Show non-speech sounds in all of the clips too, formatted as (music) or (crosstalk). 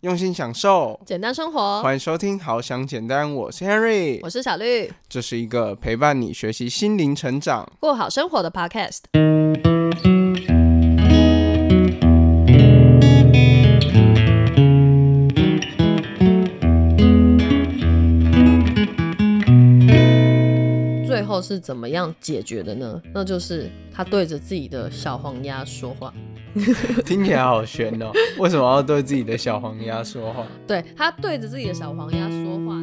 用心享受，简单生活。欢迎收听《好想简单》，我是 Henry，我是小绿，这是一个陪伴你学习心灵成长、过好生活的 Podcast。最后是怎么样解决的呢？那就是他对着自己的小黄鸭说话。(laughs) 听起来好悬哦！为什么要对自己的小黄鸭说话？对他对着自己的小黄鸭说话。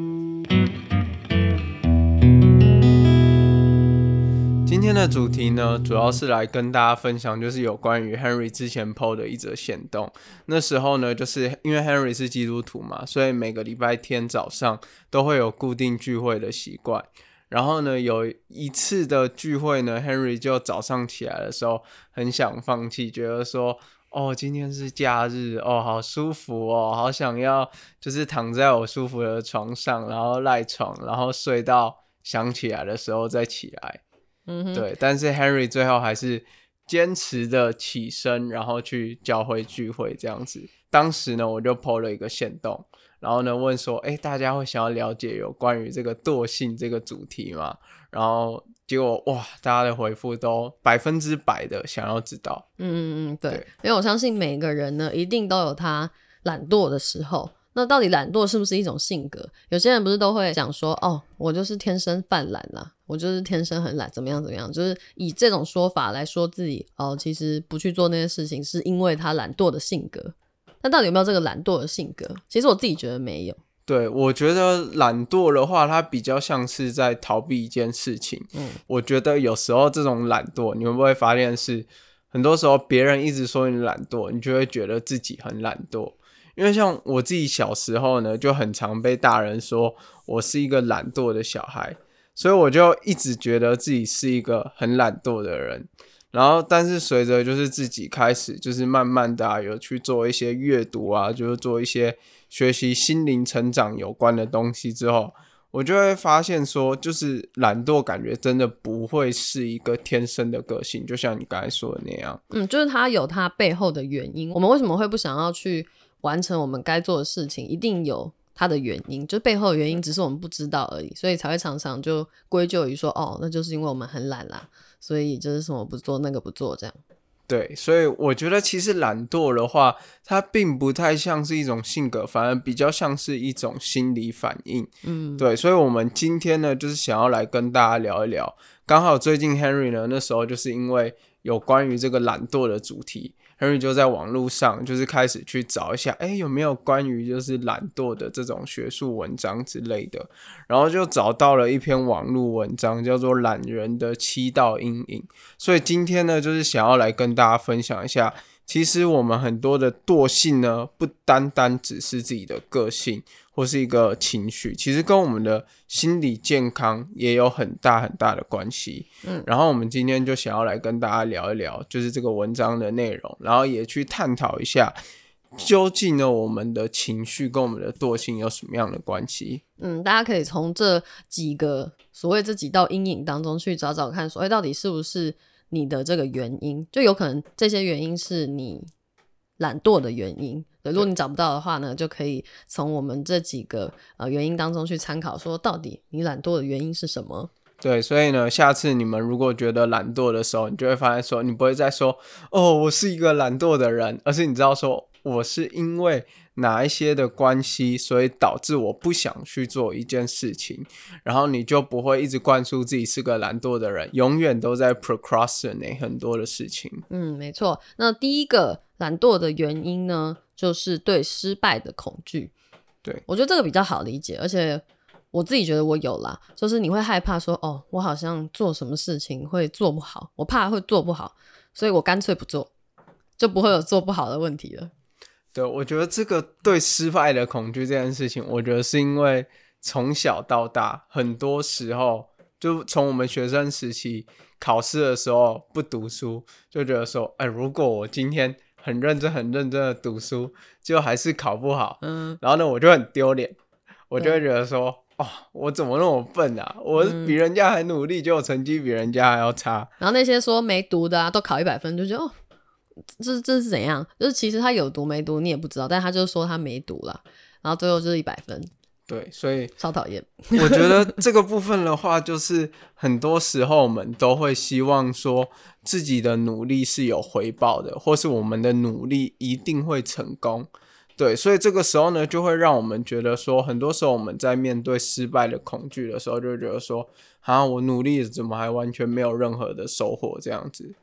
今天的主题呢，主要是来跟大家分享，就是有关于 Henry 之前 PO 的一则线动。那时候呢，就是因为 Henry 是基督徒嘛，所以每个礼拜天早上都会有固定聚会的习惯。然后呢，有一次的聚会呢，Henry 就早上起来的时候很想放弃，觉得说，哦，今天是假日，哦，好舒服哦，好想要就是躺在我舒服的床上，然后赖床，然后睡到想起来的时候再起来。嗯，对。但是 Henry 最后还是坚持的起身，然后去教会聚会这样子。当时呢，我就 PO 了一个线动。然后呢，问说，哎，大家会想要了解有关于这个惰性这个主题吗？然后结果哇，大家的回复都百分之百的想要知道。嗯嗯嗯，对，因为我相信每个人呢，一定都有他懒惰的时候。那到底懒惰是不是一种性格？有些人不是都会讲说，哦，我就是天生犯懒啦，我就是天生很懒，怎么样怎么样，就是以这种说法来说自己，哦，其实不去做那些事情，是因为他懒惰的性格。那到底有没有这个懒惰的性格？其实我自己觉得没有。对，我觉得懒惰的话，它比较像是在逃避一件事情。嗯，我觉得有时候这种懒惰，你会不会发现是很多时候别人一直说你懒惰，你就会觉得自己很懒惰。因为像我自己小时候呢，就很常被大人说我是一个懒惰的小孩，所以我就一直觉得自己是一个很懒惰的人。然后，但是随着就是自己开始，就是慢慢的有去做一些阅读啊，就是做一些学习心灵成长有关的东西之后，我就会发现说，就是懒惰感觉真的不会是一个天生的个性，就像你刚才说的那样。嗯，就是它有它背后的原因。我们为什么会不想要去完成我们该做的事情？一定有它的原因，就背后的原因只是我们不知道而已，所以才会常常就归咎于说，哦，那就是因为我们很懒啦。所以就是什么不做那个不做这样，对，所以我觉得其实懒惰的话，它并不太像是一种性格，反而比较像是一种心理反应。嗯，对，所以我们今天呢，就是想要来跟大家聊一聊，刚好最近 Henry 呢，那时候就是因为有关于这个懒惰的主题。Henry 就在网络上，就是开始去找一下，哎，有没有关于就是懒惰的这种学术文章之类的，然后就找到了一篇网络文章，叫做《懒人的七道阴影》。所以今天呢，就是想要来跟大家分享一下。其实我们很多的惰性呢，不单单只是自己的个性或是一个情绪，其实跟我们的心理健康也有很大很大的关系。嗯，然后我们今天就想要来跟大家聊一聊，就是这个文章的内容，然后也去探讨一下，究竟呢我们的情绪跟我们的惰性有什么样的关系？嗯，大家可以从这几个所谓这几道阴影当中去找找看，所谓到底是不是。你的这个原因，就有可能这些原因是你懒惰的原因。如果你找不到的话呢，就可以从我们这几个呃原因当中去参考，说到底你懒惰的原因是什么？对，所以呢，下次你们如果觉得懒惰的时候，你就会发现说，你不会再说哦，我是一个懒惰的人，而是你知道说我是因为。哪一些的关系，所以导致我不想去做一件事情，然后你就不会一直灌输自己是个懒惰的人，永远都在 procrastinate 很多的事情。嗯，没错。那第一个懒惰的原因呢，就是对失败的恐惧。对我觉得这个比较好理解，而且我自己觉得我有啦，就是你会害怕说，哦，我好像做什么事情会做不好，我怕会做不好，所以我干脆不做，就不会有做不好的问题了。对，我觉得这个对失败的恐惧这件事情，我觉得是因为从小到大，很多时候就从我们学生时期考试的时候不读书，就觉得说，哎，如果我今天很认真、很认真的读书，就还是考不好，嗯，然后呢，我就很丢脸，我就会觉得说，哦，我怎么那么笨啊？我比人家还努力，结果成绩比人家还要差。然后那些说没读的啊，都考一百分，就觉得哦。这这是怎样？就是其实他有读没读你也不知道，但他就说他没读了，然后最后就是一百分。对，所以超讨厌。我觉得这个部分的话，就是很多时候我们都会希望说自己的努力是有回报的，或是我们的努力一定会成功。对，所以这个时候呢，就会让我们觉得说，很多时候我们在面对失败的恐惧的时候，就觉得说，啊，我努力怎么还完全没有任何的收获？这样子，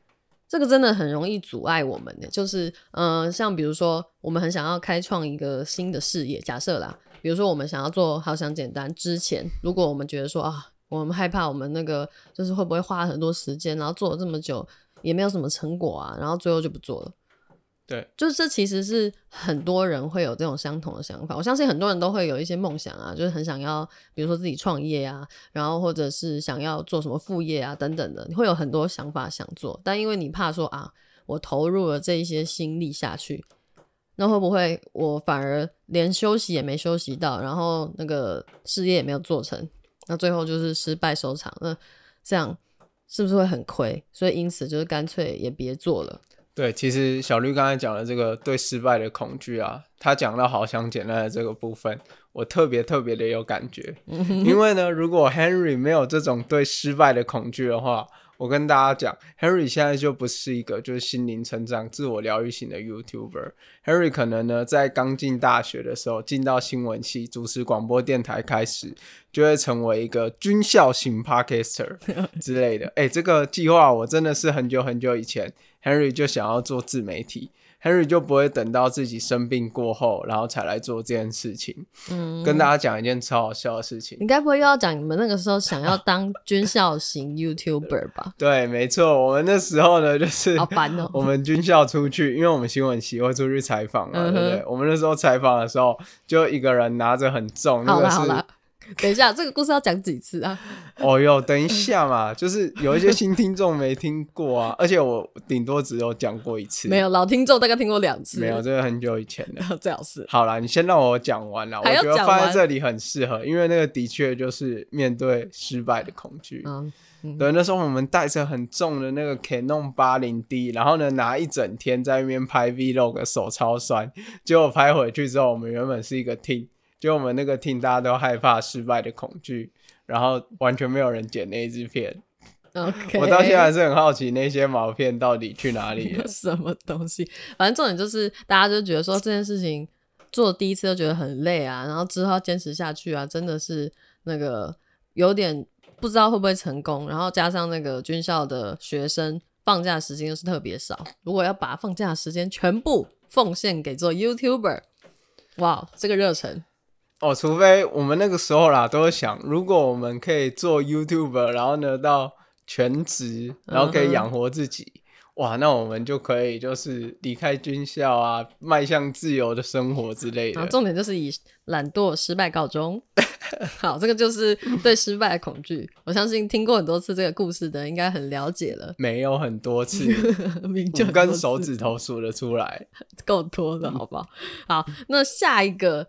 这个真的很容易阻碍我们的。就是，嗯，像比如说，我们很想要开创一个新的事业，假设啦，比如说我们想要做好想简单之前，如果我们觉得说啊，我们害怕我们那个就是会不会花很多时间，然后做了这么久也没有什么成果啊，然后最后就不做了。对，就是这其实是很多人会有这种相同的想法。我相信很多人都会有一些梦想啊，就是很想要，比如说自己创业啊，然后或者是想要做什么副业啊等等的，你会有很多想法想做，但因为你怕说啊，我投入了这一些心力下去，那会不会我反而连休息也没休息到，然后那个事业也没有做成，那最后就是失败收场，那这样是不是会很亏？所以因此就是干脆也别做了。对，其实小绿刚才讲的这个对失败的恐惧啊，他讲到好想简单的这个部分，我特别特别的有感觉。因为呢，如果 Henry 没有这种对失败的恐惧的话，我跟大家讲，Harry 现在就不是一个就是心灵成长、自我疗愈型的 YouTuber。Harry 可能呢，在刚进大学的时候，进到新闻系主持广播电台开始，就会成为一个军校型 Podcaster (laughs) 之类的。哎，这个计划我真的是很久很久以前。，Harry 就想要做自媒体，Henry 就不会等到自己生病过后，然后才来做这件事情。嗯，跟大家讲一件超好笑的事情。你该不会又要讲你们那个时候想要当军校型 YouTuber 吧？(laughs) 对，没错，我们那时候呢，就是好烦哦。(laughs) 我们军校出去，因为我们新闻系会出去采访嘛，对不对？我们那时候采访的时候，就一个人拿着很重，那个是。(laughs) 等一下，这个故事要讲几次啊？哦哟，等一下嘛，(laughs) 就是有一些新听众没听过啊，(laughs) 而且我顶多只有讲过一次，没有老听众大概听过两次，没有，这个很久以前的，最好是。好了，你先让我讲完了，我觉得放在这里很适合，因为那个的确就是面对失败的恐惧。嗯，对，那时候我们带着很重的那个 Canon 八零 D，然后呢拿一整天在那边拍 Vlog，手超酸，结果拍回去之后，我们原本是一个 team。就我们那个 team，大家都害怕失败的恐惧，然后完全没有人剪那一支片。OK，我到现在还是很好奇那些毛片到底去哪里了。(laughs) 什么东西？反正重点就是，大家就觉得说这件事情做第一次都觉得很累啊，然后之后要坚持下去啊，真的是那个有点不知道会不会成功。然后加上那个军校的学生放假时间又是特别少，如果要把放假时间全部奉献给做 YouTuber，哇，这个热忱。哦，除非我们那个时候啦，都会想，如果我们可以做 YouTube，然后呢到全职，然后可以养活自己，哇，那我们就可以就是离开军校啊，迈向自由的生活之类的。重点就是以懒惰失败告终。(laughs) 好，这个就是对失败的恐惧。我相信听过很多次这个故事的，应该很了解了。没有很多次，(laughs) 就跟手指头数得出来，够多的，好不好？好，那下一个。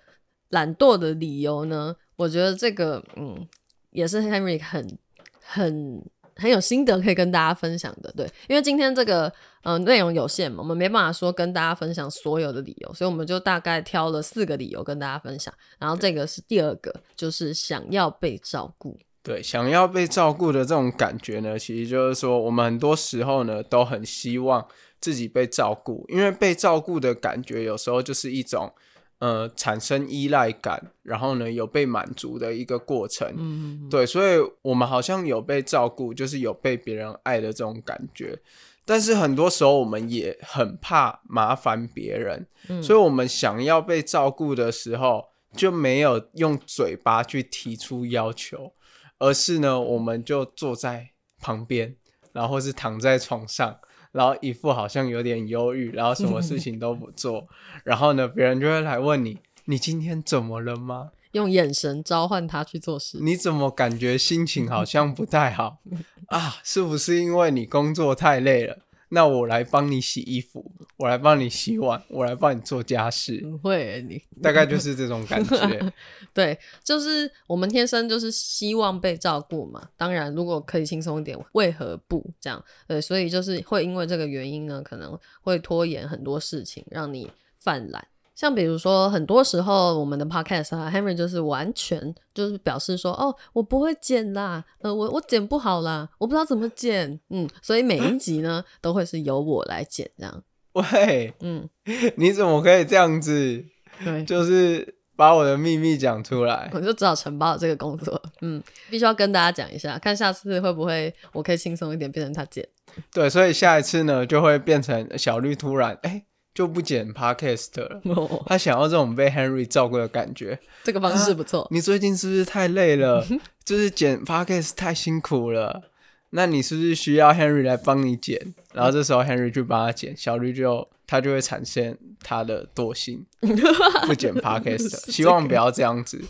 懒惰的理由呢？我觉得这个，嗯，也是 Henry 很很很有心得可以跟大家分享的。对，因为今天这个，嗯，内容有限嘛，我们没办法说跟大家分享所有的理由，所以我们就大概挑了四个理由跟大家分享。然后这个是第二个，就是想要被照顾。对，想要被照顾的这种感觉呢，其实就是说，我们很多时候呢都很希望自己被照顾，因为被照顾的感觉有时候就是一种。呃，产生依赖感，然后呢，有被满足的一个过程，嗯，对，所以我们好像有被照顾，就是有被别人爱的这种感觉。但是很多时候，我们也很怕麻烦别人，所以我们想要被照顾的时候，就没有用嘴巴去提出要求，而是呢，我们就坐在旁边，然后是躺在床上。然后一副好像有点忧郁，然后什么事情都不做，(laughs) 然后呢，别人就会来问你：“你今天怎么了吗？”用眼神召唤他去做事。你怎么感觉心情好像不太好 (laughs) 啊？是不是因为你工作太累了？那我来帮你洗衣服，我来帮你洗碗，我来帮你做家事，不会你大概就是这种感觉。(laughs) 对，就是我们天生就是希望被照顾嘛。当然，如果可以轻松一点，为何不这样？对，所以就是会因为这个原因呢，可能会拖延很多事情，让你犯懒。像比如说，很多时候我们的 podcast 啊，Henry 就是完全就是表示说，哦，我不会剪啦，呃，我我剪不好啦，我不知道怎么剪，嗯，所以每一集呢都会是由我来剪这样。喂，嗯，你怎么可以这样子？对，就是把我的秘密讲出来，我就只好承包这个工作。嗯，必须要跟大家讲一下，看下次会不会我可以轻松一点，变成他剪。对，所以下一次呢，就会变成小绿突然哎。就不剪 podcast 了，(laughs) 他想要这种被 Henry 照顾的感觉。这个方式不错。你最近是不是太累了？(laughs) 就是剪 podcast 太辛苦了。那你是不是需要 Henry 来帮你剪？然后这时候 Henry 就帮他剪，小绿就他就会产生他的惰性，(laughs) 不剪 podcast。希望不要这样子。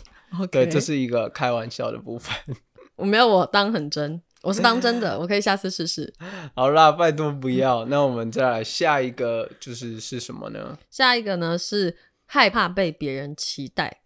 对，这是一个开玩笑的部分。我没有，我当很真。我是当真的，我可以下次试试。(laughs) 好啦，拜托不要。那我们再来下一个，就是是什么呢？下一个呢是害怕被别人期待。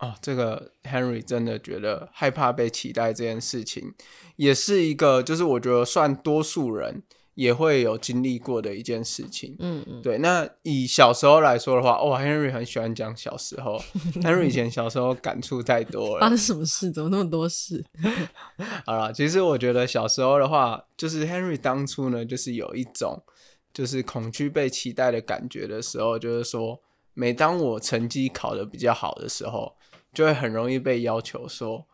哦，这个 Henry 真的觉得害怕被期待这件事情，也是一个，就是我觉得算多数人。也会有经历过的一件事情，嗯嗯，对。那以小时候来说的话，哇，Henry 很喜欢讲小时候。(laughs) Henry 以前小时候感触太多了，发生什么事？怎么那么多事？(laughs) 好了，其实我觉得小时候的话，就是 Henry 当初呢，就是有一种就是恐惧被期待的感觉的时候，就是说，每当我成绩考得比较好的时候，就会很容易被要求说，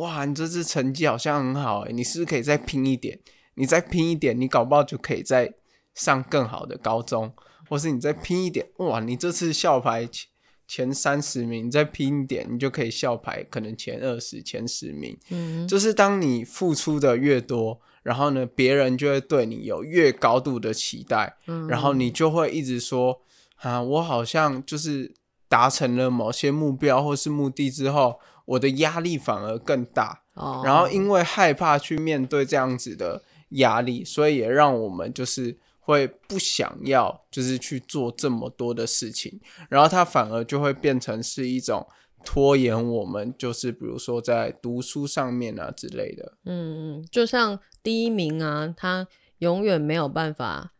哇，你这次成绩好像很好，哎，你是不是可以再拼一点？你再拼一点，你搞不好就可以再上更好的高中，或是你再拼一点，哇，你这次校排前前三十名，你再拼一点，你就可以校排可能前二十、前十名。嗯，就是当你付出的越多，然后呢，别人就会对你有越高度的期待，然后你就会一直说啊，我好像就是达成了某些目标或是目的之后，我的压力反而更大。哦，然后因为害怕去面对这样子的。压力，所以也让我们就是会不想要，就是去做这么多的事情，然后它反而就会变成是一种拖延我们，就是比如说在读书上面啊之类的。嗯嗯，就像第一名啊，他永远没有办法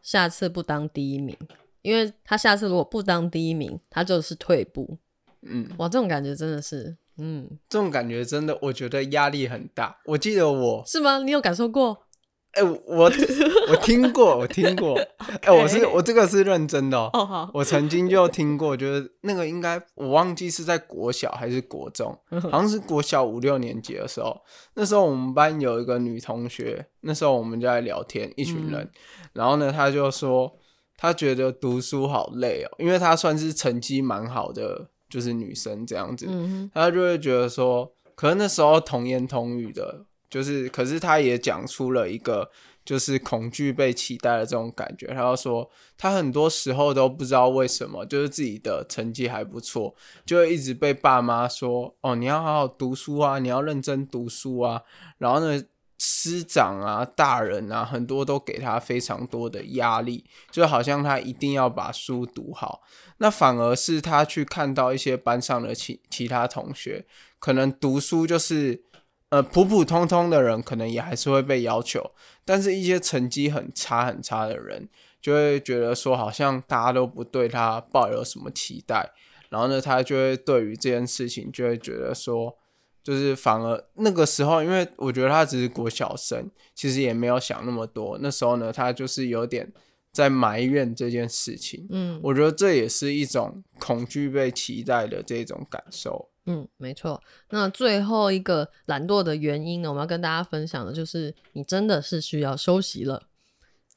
下次不当第一名，因为他下次如果不当第一名，他就是退步。嗯，哇，这种感觉真的是，嗯，这种感觉真的，我觉得压力很大。我记得我是吗？你有感受过？哎，我我听过，我听过。(laughs) 哎，我是我这个是认真的哦。好，我曾经就听过，就是那个应该我忘记是在国小还是国中，好像是国小五六年级的时候。那时候我们班有一个女同学，那时候我们就在聊天，一群人。然后呢，她就说她觉得读书好累哦，因为她算是成绩蛮好的，就是女生这样子。她就会觉得说，可能那时候童言童语的。就是，可是他也讲出了一个，就是恐惧被期待的这种感觉。他要说，他很多时候都不知道为什么，就是自己的成绩还不错，就一直被爸妈说：“哦，你要好好读书啊，你要认真读书啊。”然后呢，师长啊、大人啊，很多都给他非常多的压力，就好像他一定要把书读好。那反而是他去看到一些班上的其其他同学，可能读书就是。呃，普普通通的人可能也还是会被要求，但是一些成绩很差很差的人，就会觉得说好像大家都不对他抱有什么期待，然后呢，他就会对于这件事情就会觉得说，就是反而那个时候，因为我觉得他只是国小生，其实也没有想那么多，那时候呢，他就是有点在埋怨这件事情。嗯，我觉得这也是一种恐惧被期待的这种感受。嗯，没错。那最后一个懒惰的原因呢？我们要跟大家分享的就是，你真的是需要休息了。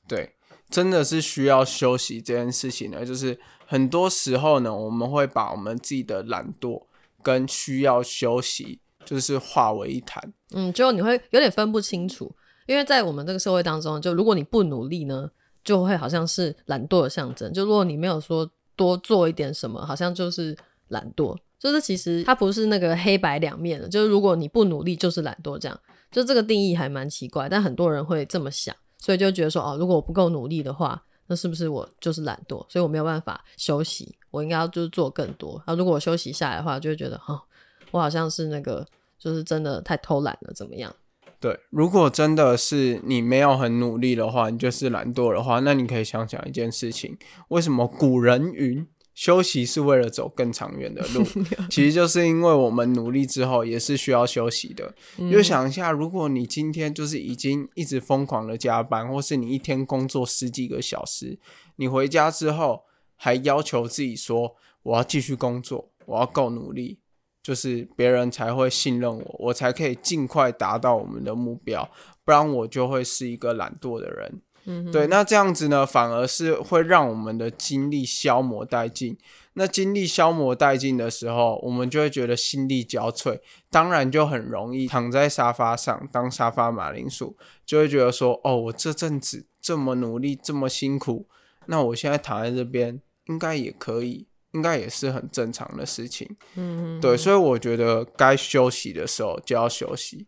对，真的是需要休息这件事情呢，就是很多时候呢，我们会把我们自己的懒惰跟需要休息，就是化为一谈。嗯，就你会有点分不清楚，因为在我们这个社会当中，就如果你不努力呢，就会好像是懒惰的象征；就如果你没有说多做一点什么，好像就是懒惰。就是其实它不是那个黑白两面的，就是如果你不努力就是懒惰，这样就这个定义还蛮奇怪，但很多人会这么想，所以就觉得说，哦，如果我不够努力的话，那是不是我就是懒惰？所以我没有办法休息，我应该要就是做更多。然后如果我休息下来的话，就会觉得，哦，我好像是那个，就是真的太偷懒了，怎么样？对，如果真的是你没有很努力的话，你就是懒惰的话，那你可以想想一件事情：为什么古人云休息是为了走更长远的路？(laughs) 其实就是因为我们努力之后也是需要休息的。就想一下，如果你今天就是已经一直疯狂的加班，或是你一天工作十几个小时，你回家之后还要求自己说我要继续工作，我要够努力。就是别人才会信任我，我才可以尽快达到我们的目标，不然我就会是一个懒惰的人。嗯，对，那这样子呢，反而是会让我们的精力消磨殆尽。那精力消磨殆尽的时候，我们就会觉得心力交瘁，当然就很容易躺在沙发上当沙发马铃薯，就会觉得说，哦，我这阵子这么努力，这么辛苦，那我现在躺在这边应该也可以。应该也是很正常的事情，嗯，对，所以我觉得该休息的时候就要休息，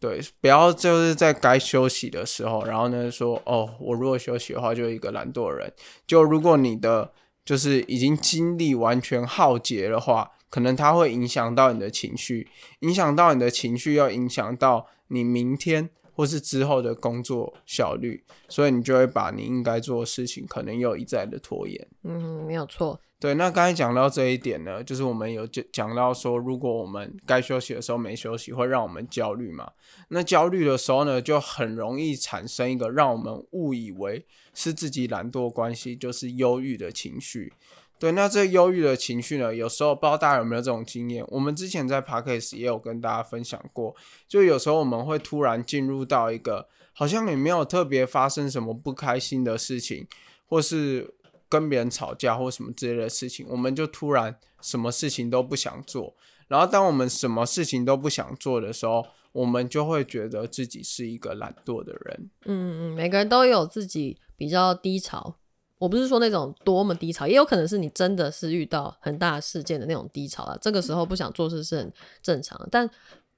对，不要就是在该休息的时候，然后呢说，哦，我如果休息的话，就一个懒惰人。就如果你的就是已经精力完全耗竭的话，可能它会影响到你的情绪，影响到你的情绪，要影响到你明天或是之后的工作效率，所以你就会把你应该做的事情，可能又一再的拖延。嗯，没有错。对，那刚才讲到这一点呢，就是我们有讲讲到说，如果我们该休息的时候没休息，会让我们焦虑嘛？那焦虑的时候呢，就很容易产生一个让我们误以为是自己懒惰关系，就是忧郁的情绪。对，那这忧郁的情绪呢，有时候不知道大家有没有这种经验？我们之前在 p a r k a s 也有跟大家分享过，就有时候我们会突然进入到一个好像也没有特别发生什么不开心的事情，或是。跟别人吵架或什么之类的事情，我们就突然什么事情都不想做。然后，当我们什么事情都不想做的时候，我们就会觉得自己是一个懒惰的人。嗯嗯，每个人都有自己比较低潮。我不是说那种多么低潮，也有可能是你真的是遇到很大事件的那种低潮啊。这个时候不想做事是很正常。但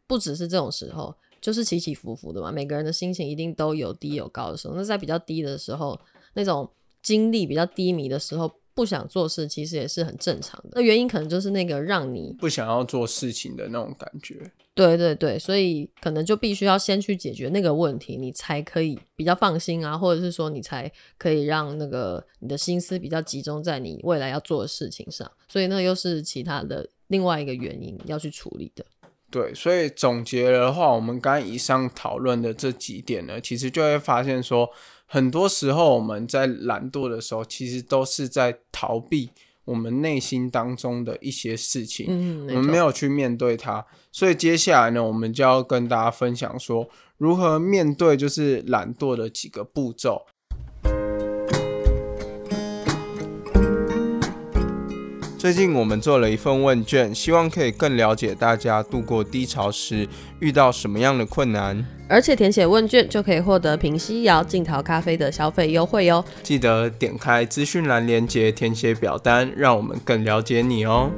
不只是这种时候，就是起起伏伏的嘛。每个人的心情一定都有低有高的时候。那在比较低的时候，那种。精力比较低迷的时候，不想做事，其实也是很正常的。那原因可能就是那个让你不想要做事情的那种感觉。对对对，所以可能就必须要先去解决那个问题，你才可以比较放心啊，或者是说你才可以让那个你的心思比较集中在你未来要做的事情上。所以那又是其他的另外一个原因要去处理的。对，所以总结的话，我们刚以上讨论的这几点呢，其实就会发现说。很多时候，我们在懒惰的时候，其实都是在逃避我们内心当中的一些事情。嗯，我们没有去面对它。所以接下来呢，我们就要跟大家分享说，如何面对就是懒惰的几个步骤。最近我们做了一份问卷，希望可以更了解大家度过低潮时遇到什么样的困难。而且填写问卷就可以获得平西窑静陶咖啡的消费优惠哟。记得点开资讯栏链接填写表单，让我们更了解你哦。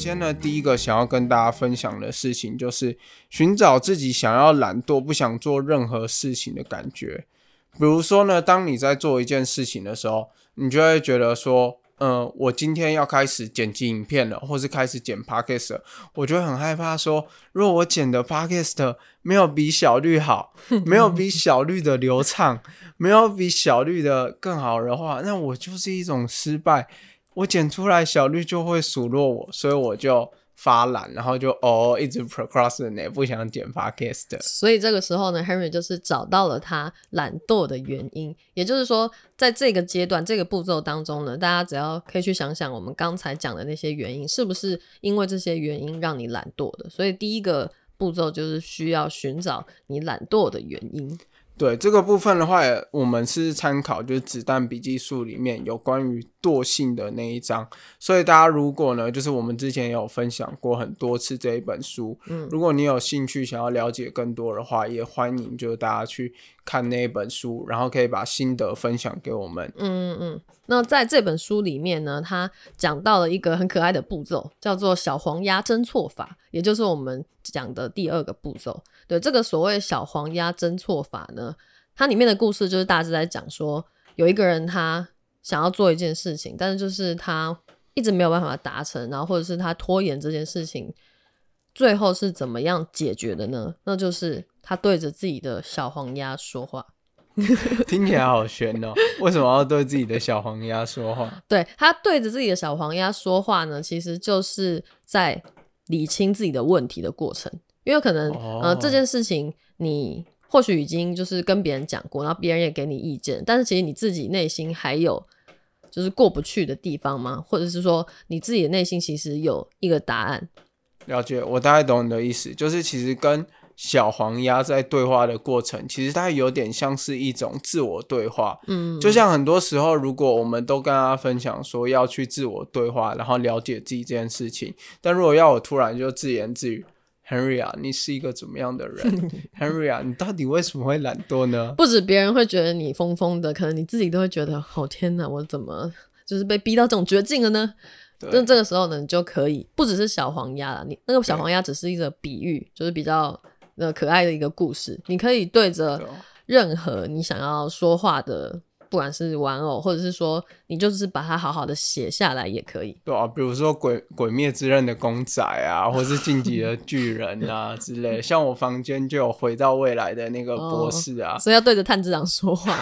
先呢，第一个想要跟大家分享的事情，就是寻找自己想要懒惰、不想做任何事情的感觉。比如说呢，当你在做一件事情的时候，你就会觉得说，嗯，我今天要开始剪辑影片了，或是开始剪 podcast，我就会很害怕说，如果我剪的 podcast 没有比小绿好，(laughs) 没有比小绿的流畅，没有比小绿的更好的话，那我就是一种失败。我剪出来小绿就会数落我，所以我就发懒，然后就哦一直 procrastinate，不想剪 podcast。所以这个时候呢，Henry 就是找到了他懒惰的原因。也就是说，在这个阶段、这个步骤当中呢，大家只要可以去想想我们刚才讲的那些原因，是不是因为这些原因让你懒惰的？所以第一个步骤就是需要寻找你懒惰的原因。对这个部分的话，我们是参考就是《子弹笔记术》里面有关于惰性的那一章，所以大家如果呢，就是我们之前有分享过很多次这一本书，嗯，如果你有兴趣想要了解更多的话，也欢迎就是大家去看那一本书，然后可以把心得分享给我们。嗯嗯嗯。那在这本书里面呢，他讲到了一个很可爱的步骤，叫做小黄鸭侦错法，也就是我们讲的第二个步骤。对这个所谓小黄鸭侦错法呢，它里面的故事就是大致在讲说，有一个人他想要做一件事情，但是就是他一直没有办法达成，然后或者是他拖延这件事情。最后是怎么样解决的呢？那就是他对着自己的小黄鸭说话，(laughs) 听起来好悬哦。为什么要对自己的小黄鸭说话？(laughs) 对他对着自己的小黄鸭说话呢，其实就是在理清自己的问题的过程。因为可能呃这件事情你或许已经就是跟别人讲过，然后别人也给你意见，但是其实你自己内心还有就是过不去的地方吗？或者是说你自己的内心其实有一个答案？了解，我大概懂你的意思，就是其实跟小黄鸭在对话的过程，其实它有点像是一种自我对话。嗯，就像很多时候，如果我们都跟他分享说要去自我对话，然后了解自己这件事情，但如果要我突然就自言自语，Henry 啊，你是一个怎么样的人？(laughs) Henry 啊，你到底为什么会懒惰呢？不止别人会觉得你疯疯的，可能你自己都会觉得，哦天哪，我怎么就是被逼到这种绝境了呢？那这个时候呢，你就可以不只是小黄鸭了，你那个小黄鸭只是一个比喻，就是比较呃可爱的一个故事，你可以对着任何你想要说话的。不管是玩偶，或者是说你就是把它好好的写下来也可以。对啊，比如说《鬼鬼灭之刃》的公仔啊，或是《进击的巨人》啊 (laughs) 之类。像我房间就有回到未来的那个博士啊，所以要对着探知长说话。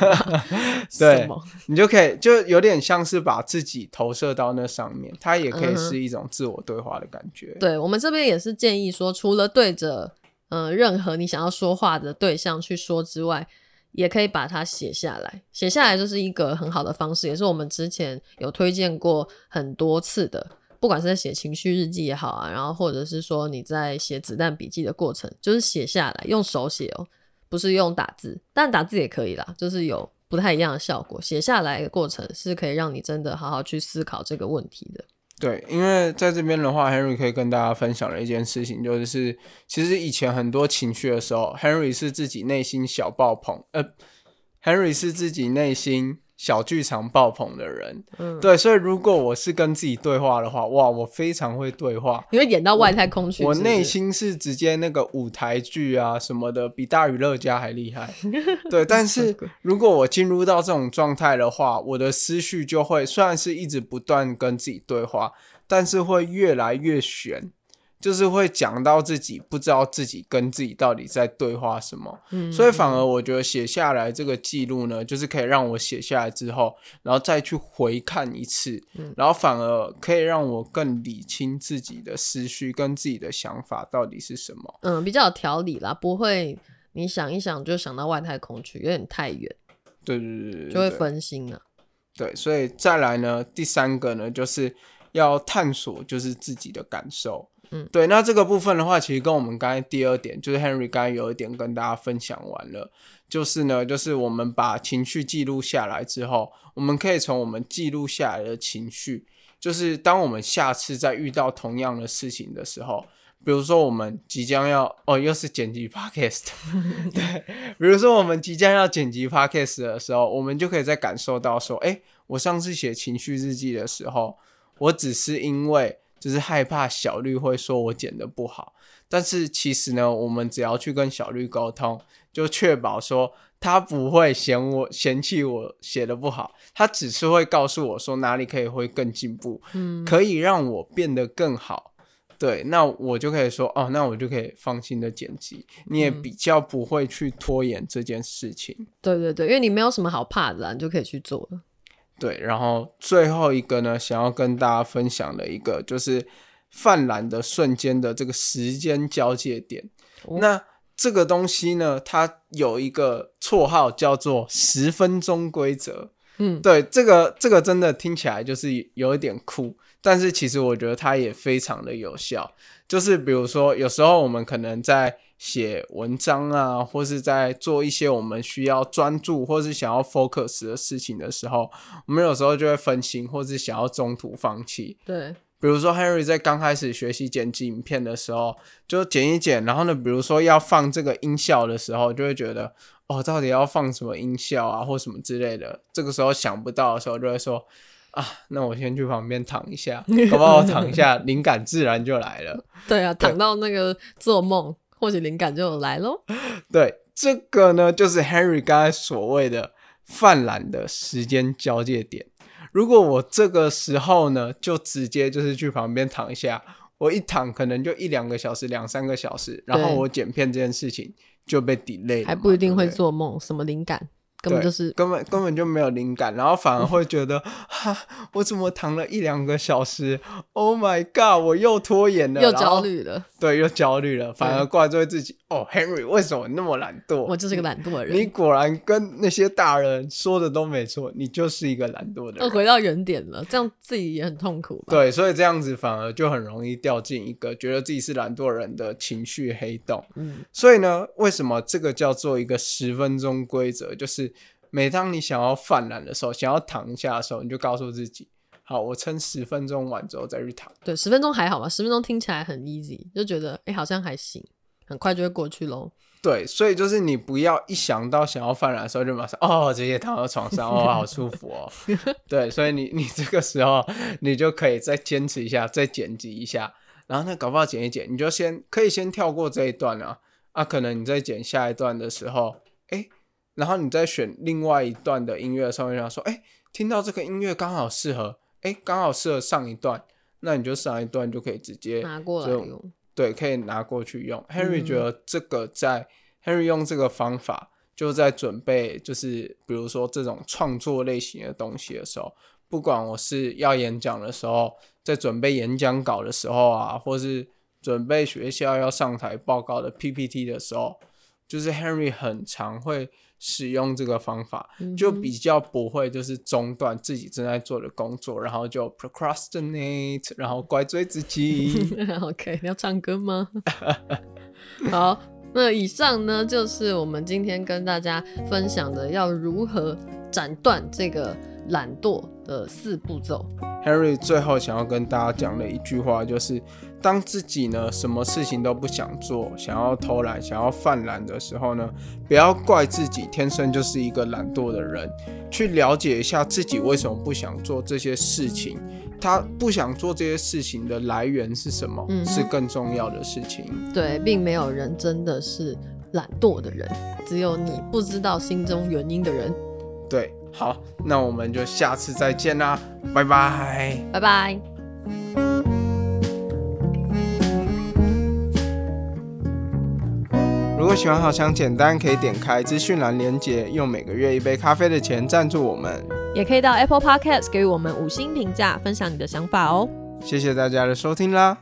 (laughs) 对，你就可以就有点像是把自己投射到那上面，它也可以是一种自我对话的感觉。对我们这边也是建议说，除了对着嗯任何你想要说话的对象去说之外。也可以把它写下来，写下来就是一个很好的方式，也是我们之前有推荐过很多次的。不管是在写情绪日记也好啊，然后或者是说你在写子弹笔记的过程，就是写下来，用手写哦，不是用打字，但打字也可以啦，就是有不太一样的效果。写下来的过程是可以让你真的好好去思考这个问题的。对，因为在这边的话，Henry 可以跟大家分享的一件事情，就是其实以前很多情绪的时候，Henry 是自己内心小爆棚，呃，Henry 是自己内心。小剧场爆棚的人，嗯，对，所以如果我是跟自己对话的话，哇，我非常会对话，你会演到外太空去。我内心是直接那个舞台剧啊什么的，比大娱乐家还厉害。(laughs) 对，但是如果我进入到这种状态的话，我的思绪就会虽然是一直不断跟自己对话，但是会越来越悬。就是会讲到自己不知道自己跟自己到底在对话什么，嗯所以反而我觉得写下来这个记录呢，就是可以让我写下来之后，然后再去回看一次，然后反而可以让我更理清自己的思绪跟自己的想法到底是什么。嗯，比较有条理啦，不会你想一想就想到外太空去，有点太远。对对对对，就会分心了。对，所以再来呢，第三个呢，就是要探索就是自己的感受。嗯，对，那这个部分的话，其实跟我们刚才第二点，就是 Henry 刚才有一点跟大家分享完了，就是呢，就是我们把情绪记录下来之后，我们可以从我们记录下来的情绪，就是当我们下次再遇到同样的事情的时候，比如说我们即将要哦，又是剪辑 Podcast，(laughs) 对，比如说我们即将要剪辑 Podcast 的时候，我们就可以再感受到说，哎，我上次写情绪日记的时候，我只是因为。就是害怕小绿会说我剪的不好，但是其实呢，我们只要去跟小绿沟通，就确保说他不会嫌我嫌弃我写的不好，他只是会告诉我说哪里可以会更进步，嗯，可以让我变得更好，对，那我就可以说哦，那我就可以放心的剪辑，你也比较不会去拖延这件事情，对对对，因为你没有什么好怕的，你就可以去做了。对，然后最后一个呢，想要跟大家分享的一个就是泛滥的瞬间的这个时间交界点。那这个东西呢，它有一个绰号叫做十分钟规则。嗯，对，这个这个真的听起来就是有一点酷，但是其实我觉得它也非常的有效。就是比如说，有时候我们可能在写文章啊，或是在做一些我们需要专注或是想要 focus 的事情的时候，我们有时候就会分心，或是想要中途放弃。对，比如说 Henry 在刚开始学习剪辑影片的时候，就剪一剪，然后呢，比如说要放这个音效的时候，就会觉得哦，到底要放什么音效啊，或什么之类的。这个时候想不到的时候，就会说啊，那我先去旁边躺一下，好不好？躺一下，(laughs) 灵感自然就来了。对啊，躺到那个做梦，或许灵感就来喽。(laughs) 对，这个呢，就是 Henry 刚才所谓的泛滥的时间交界点。如果我这个时候呢，就直接就是去旁边躺一下，我一躺可能就一两个小时、两三个小时，然后我剪片这件事情就被 delay，还不一定会做梦，什么灵感。根本就是根本根本就没有灵感，然后反而会觉得哈，我怎么躺了一两个小时？Oh my god，我又拖延了，又焦虑了，对，又焦虑了，反而怪罪自己。哦，Henry，为什么那么懒惰？我就是个懒惰的人。你果然跟那些大人说的都没错，你就是一个懒惰的人。又回到原点了，这样自己也很痛苦。对，所以这样子反而就很容易掉进一个觉得自己是懒惰人的情绪黑洞。嗯，所以呢，为什么这个叫做一个十分钟规则？就是每当你想要犯懒的时候，想要躺下的时候，你就告诉自己：好，我撑十分钟完之后再去躺。对，十分钟还好吧？十分钟听起来很 easy，就觉得哎，好像还行。很快就会过去喽。对，所以就是你不要一想到想要犯懒的时候就马上哦，直接躺到床上哦，好舒服哦。(laughs) 对，所以你你这个时候你就可以再坚持一下，再剪辑一下，然后呢，搞不好剪一剪，你就先可以先跳过这一段啊。啊，可能你在剪下一段的时候，哎，然后你再选另外一段的音乐的时候，想说，哎，听到这个音乐刚好适合，哎，刚好适合上一段，那你就上一段就可以直接拿过来用。对，可以拿过去用。Henry 觉得这个在 Henry 用这个方法，就在准备，就是比如说这种创作类型的东西的时候，不管我是要演讲的时候，在准备演讲稿的时候啊，或是准备学校要上台报告的 PPT 的时候，就是 Henry 很常会。使用这个方法就比较不会，就是中断自己正在做的工作，然后就 procrastinate，然后怪罪自己。(laughs) OK，你要唱歌吗？(laughs) 好，那以上呢就是我们今天跟大家分享的要如何斩断这个懒惰的四步骤。Henry 最后想要跟大家讲的一句话就是。当自己呢什么事情都不想做，想要偷懒，想要犯懒的时候呢，不要怪自己天生就是一个懒惰的人，去了解一下自己为什么不想做这些事情，他不想做这些事情的来源是什么，是更重要的事情。对，并没有人真的是懒惰的人，只有你不知道心中原因的人。对，好，那我们就下次再见啦，拜拜，拜拜。如果喜欢好想简单，可以点开资讯栏连接，用每个月一杯咖啡的钱赞助我们。也可以到 Apple Podcast 给予我们五星评价，分享你的想法哦。谢谢大家的收听啦。